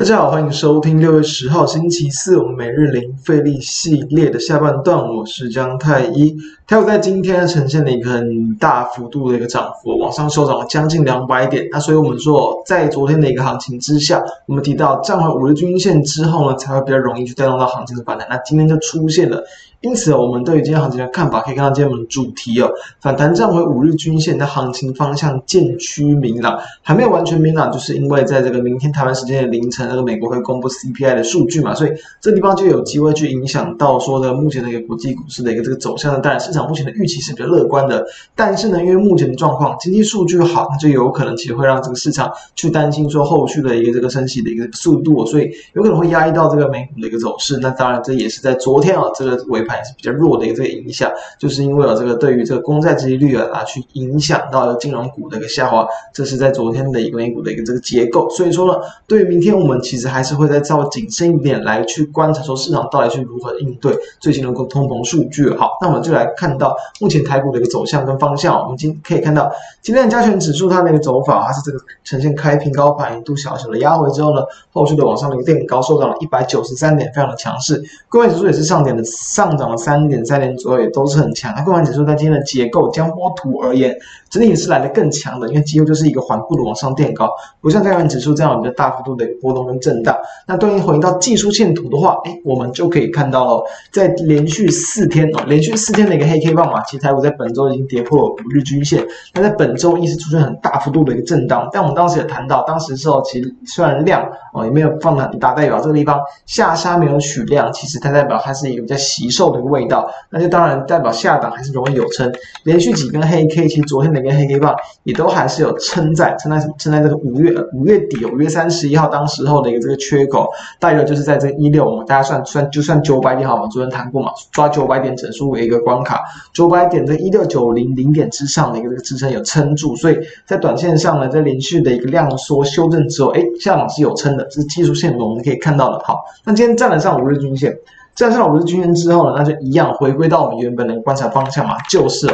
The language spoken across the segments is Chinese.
大家好，欢迎收听六月十号星期四我们每日零费力系列的下半段，我是江太一。台股在今天呈现了一个很大幅度的一个涨幅，往上收涨了将近两百点。那所以我们说，在昨天的一个行情之下，我们提到站回五日均线之后呢，才会比较容易去带动到行情的反弹。那今天就出现了。因此，我们对于今天行情的看法，可以看到今天我们主题哦，反弹站回五日均线的行情方向渐趋明朗，还没有完全明朗，就是因为在这个明天台湾时间的凌晨，那个美国会公布 CPI 的数据嘛，所以这地方就有机会去影响到说的目前的一个国际股市的一个这个走向。当然，市场目前的预期是比较乐观的，但是呢，因为目前的状况，经济数据好，那就有可能其实会让这个市场去担心说后续的一个这个升息的一个速度，所以有可能会压抑到这个美股的一个走势。那当然，这也是在昨天啊，这个尾。还是比较弱的一个这个影响，就是因为有这个对于这个公债殖利率啊，去影响到了金融股的一个下滑，这是在昨天的一个美股的一个这个结构。所以说呢，对于明天我们其实还是会再稍微谨慎一点来去观察，说市场到底是如何应对最新的通膨数据。好，那我们就来看到目前台股的一个走向跟方向。我们今可以看到今天的加权指数它那个走法，它是这个呈现开平高盘一度小小的压回之后呢，后续的往上的一个垫高，收到了一百九十三点，非常的强势。各位指数也是上点的上。涨了三点三点左右，也都是很强。那柜买指数在今天的结构江波图而言，整体是来的更强的，因为几乎就是一个缓步的往上垫高，不像加权指数这样有一个大幅度的波动跟震荡。那对应回到技术线图的话，哎，我们就可以看到了，在连续四天哦，连续四天的一个黑 K 棒嘛，其实台股在本周已经跌破五日均线。那在本周一是出现很大幅度的一个震荡，但我们当时也谈到，当时的时候其实虽然量哦也没有放得很大，代表这个地方下杀没有取量，其实它代表它是一个比较惜售的一个味道，那就当然代表下档还是容易有撑。连续几根黑 K，其实昨天的一根黑 K 棒也都还是有撑在撑在撑在这个五月五月底五月三十一号当时候的一个这个缺口，大约就是在这一六，我们大家算算就算九百点好吗，昨天谈过嘛，抓九百点整数为一个关卡，九百点这一六九零零点之上的一个这个支撑有撑住，所以在短线上呢，在连续的一个量缩修正之后，哎，下档是有撑的，这是技术线我们可以看到的。好，那今天站得上五日均线。站上五日均线之后呢，那就一样回归到我们原本的观察方向嘛，就是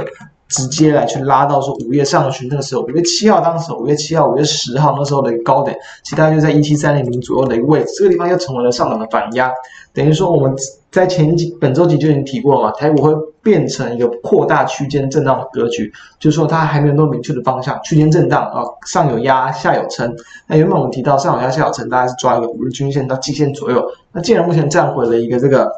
直接来去拉到说五月上旬那个时候，五月七号当时，五月七号、五月十号那时候的一个高点，其他就在一七三零零左右的一个位置，这个地方又成为了上涨的反压，等于说我们在前几本周几就已经提过了嘛，台股会变成一个扩大区间震荡的格局，就是说它还没有那么明确的方向，区间震荡啊，上有压，下有撑。那原本我们提到上有压，下有撑，大概是抓一个五日均线到季线左右。那既然目前站回了一个这个。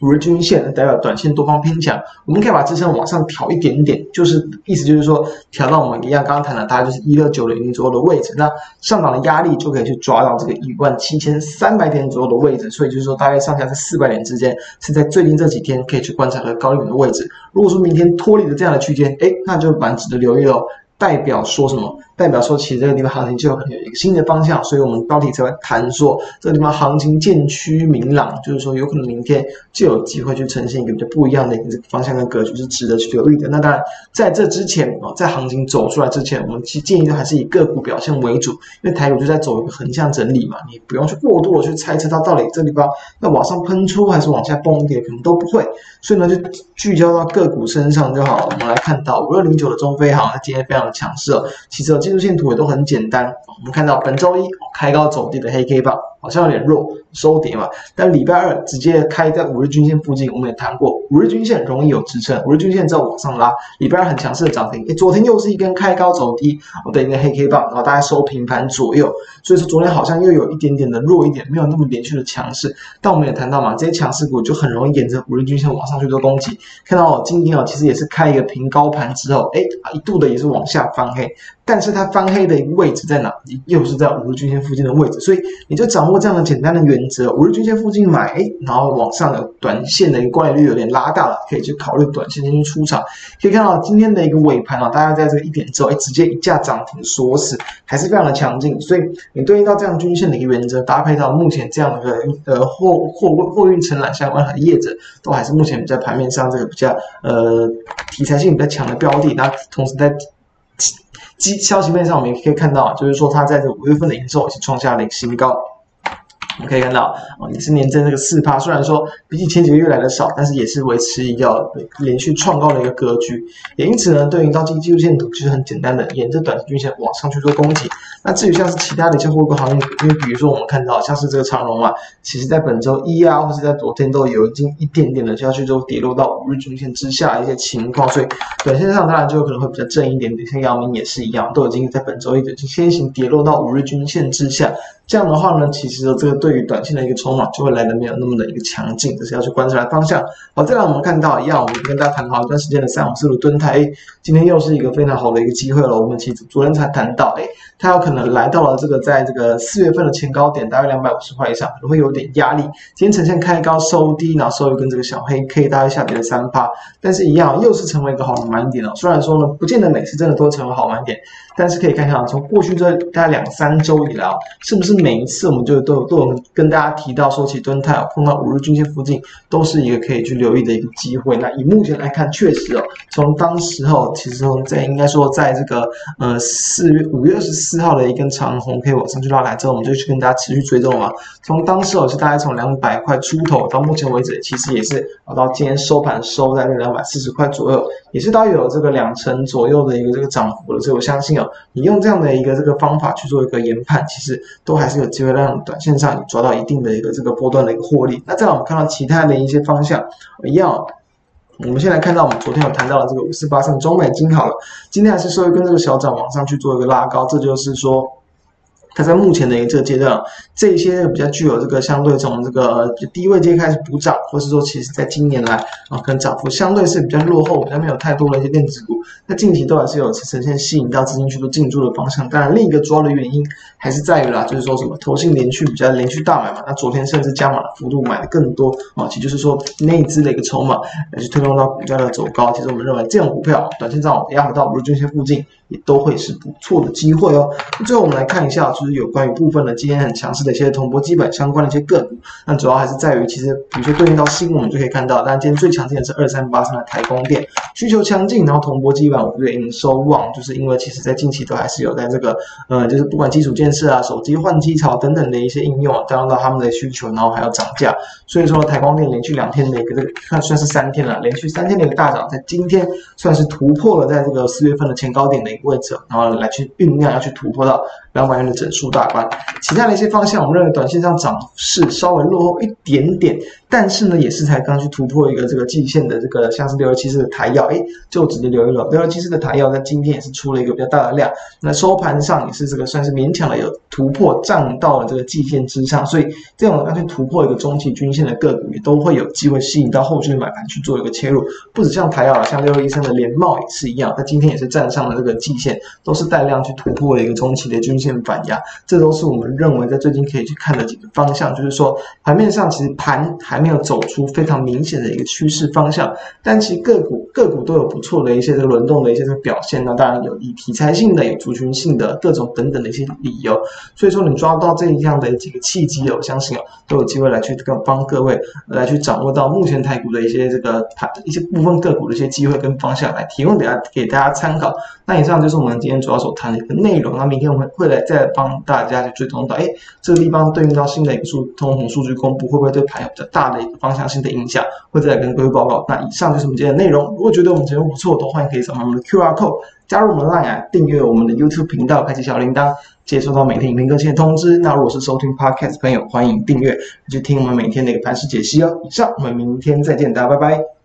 五日均线代表短线多方偏强，我们可以把支撑往上调一点点，就是意思就是说调到我们一样刚刚谈的，大概就是一六九零零左右的位置，那上涨的压力就可以去抓到这个一万七千三百点左右的位置，所以就是说大概上下在四百点之间，是在最近这几天可以去观察和高一点的位置。如果说明天脱离了这样的区间，诶，那就蛮值得留意喽。代表说什么？代表说，其实这个地方行情就有可能有一个新的方向，所以我们标题才会谈说这个地方行情渐趋明朗，就是说有可能明天就有机会去呈现一个比较不一样的一个方向跟格局，是值得去留意的。那当然，在这之前啊，在行情走出来之前，我们其实建议的还是以个股表现为主，因为台股就在走一个横向整理嘛，你不用去过度的去猜测它到底这个地方要往上喷出还是往下崩跌，可能都不会。所以呢，就聚焦到个股身上就好。我们来看到五二零九的中飞航，它今天非常的。强势哦，其实技术性图也都很简单。我们看到本周一开高走低的黑 K 棒，好像有点弱，收跌嘛。但礼拜二直接开在五日均线附近，我们也谈过，五日均线容易有支撑，五日均线在往上拉。礼拜二很强势的涨停，诶，昨天又是一根开高走低，我的一个黑 K 棒，然后大概收平盘左右。所以说昨天好像又有一点点的弱一点，没有那么连续的强势。但我们也谈到嘛，这些强势股就很容易沿着五日均线往上去做攻击。看到今天哦，其实也是开一个平高盘之后，诶，一度的也是往下翻黑。但是它翻黑的一个位置在哪？又是在五日均线附近的位置，所以你就掌握这样的简单的原则：五日均线附近买，然后往上的短线的一个关联率有点拉大了，可以去考虑短线进行出场。可以看到今天的一个尾盘啊，大家在这个一点之后，哎，直接一架涨停锁死，还是非常的强劲。所以你对应到这样均线的一个原则，搭配到目前这样的一个呃货货货运承揽相关的业者，都还是目前在盘面上这个比较呃题材性比较强的标的。那同时在基消息面上，我们也可以看到，就是说它在这五月份的营收已经创下了一个新高。我们可以看到哦，也是年增这个四趴，虽然说比起前几个月来的少，但是也是维持一个连续创高的一个格局。也因此呢，对应到这个技术线图，其实很简单的沿着短期均线往上去做攻击。那至于像是其他的一些货柜行业，因为比如说我们看到像是这个长荣啊，其实在本周一啊，或是在昨天都有已经一点点的下去之后跌落到五日均线之下的一些情况，所以短线上当然就有可能会比较正一点点。像阳明也是一样，都已经在本周一已经先行跌落到五日均线之下。这样的话呢，其实这个对于短线的一个筹码就会来的没有那么的一个强劲，这是要去观察的方向。好，再来我们看到一样，我们跟大家谈好一段时间的三五四五蹲台，今天又是一个非常好的一个机会了。我们其实昨天才谈到，诶，它有可能来到了这个在这个四月份的前高点，大约两百五十块以上，可能会有点压力。今天呈现开高收低，然后收一根这个小黑 K，大概下跌了三趴，但是一样又是成为一个好的买点了。虽然说呢，不见得每次真的都成为好买点，但是可以看一下从过去这大概两三周以来，是不是每一次我们就都有都有跟大家提到说起敦泰碰到五日均线附近都是一个可以去留意的一个机会。那以目前来看，确实哦，从当时候其实在应该说在这个呃四月五月二十四四号的一根长红 K 往上去拉来之后，我们就去跟大家持续追踪了。从当时哦是大概从两百块出头到目前为止，其实也是到今天收盘收在这两百四十块左右，也是大约有这个两成左右的一个这个涨幅了。所以我相信哦，你用这样的一个这个方法去做一个研判，其实都还是有机会让。短线上抓到一定的一个这个波段的一个获利，那再来我们看到其他的一些方向一样，我们先来看到我们昨天有谈到的这个五四八三中美金好了，今天还是稍微跟这个小涨往上去做一个拉高，这就是说。它在目前的一个这个阶段，这些比较具有这个相对从这个低位阶开始补涨，或是说其实在今年来啊，可能涨幅相对是比较落后，比较没有太多的一些电子股，那近期都还是有呈现吸引到资金去做进驻的方向。当然，另一个主要的原因还是在于啦，就是说什么投信连续比较连续大买嘛，那昨天甚至加码的幅度买的更多啊，其实就是说内资的一个筹码来去推动到股价的走高。其实我们认为这种股票短线上压回到五日均线附近。也都会是不错的机会哦。最后我们来看一下，就是是有关于部分的今天很强势的一些铜箔基板相关的一些个股。那主要还是在于，其实比如说对应到新闻，我们就可以看到，但今天最强劲的是二三八三的台光电，需求强劲，然后铜箔基板五月营收旺，就是因为其实在近期都还是有在这个呃，就是不管基础建设啊、手机换机潮等等的一些应用啊，带动到他们的需求，然后还要涨价。所以说台光电连续两天的一个这个算算是三天了，连续三天的一个大涨，在今天算是突破了在这个四月份的前高点的一个。位置，然后来去酝酿，要去突破到两百元的整数大关。其他的一些方向，我们认为短线上涨势稍微落后一点点，但是呢，也是才刚去突破一个这个季线的这个，像是六二七四的台药，哎，就直接留一了。六二七四的台药在今天也是出了一个比较大的量，那收盘上也是这个算是勉强的有突破，站到了这个季线之上，所以这种要去突破一个中期均线的个股，也都会有机会吸引到后续的买盘去做一个切入。不止像台燿，像六二一三的联茂也是一样，它今天也是站上了这个。季线都是带量去突破的一个中期的均线反压，这都是我们认为在最近可以去看的几个方向。就是说，盘面上其实盘还没有走出非常明显的一个趋势方向，但其实个股个股都有不错的一些这个轮动的一些这个表现。那当然有以题材性的、有族群性的各种等等的一些理由。所以说，你抓到这样的几个契机，我相信哦，都有机会来去跟帮各位来去掌握到目前台股的一些这个盘一些部分个股的一些机会跟方向，来提供给大家给大家参考。那以上。就是我们今天主要所谈的一个内容。那明天我们会来再帮大家去追踪到，哎，这个地方对应到新的一个数通膨数据公布，会不会对盘有比较大的一个方向性的影响？会再来跟各位报告。那以上就是我们今天的内容。如果觉得我们节目不错，都欢迎可以扫描我们的 QR code，加入我们的 Line，订阅我们的 YouTube 频道，开启小铃铛，接收到每天影片更新的通知。那如果是收听 Podcast 朋友，欢迎订阅，去听我们每天的一个盘势解析哦。以上，我们明天再见，大家拜拜。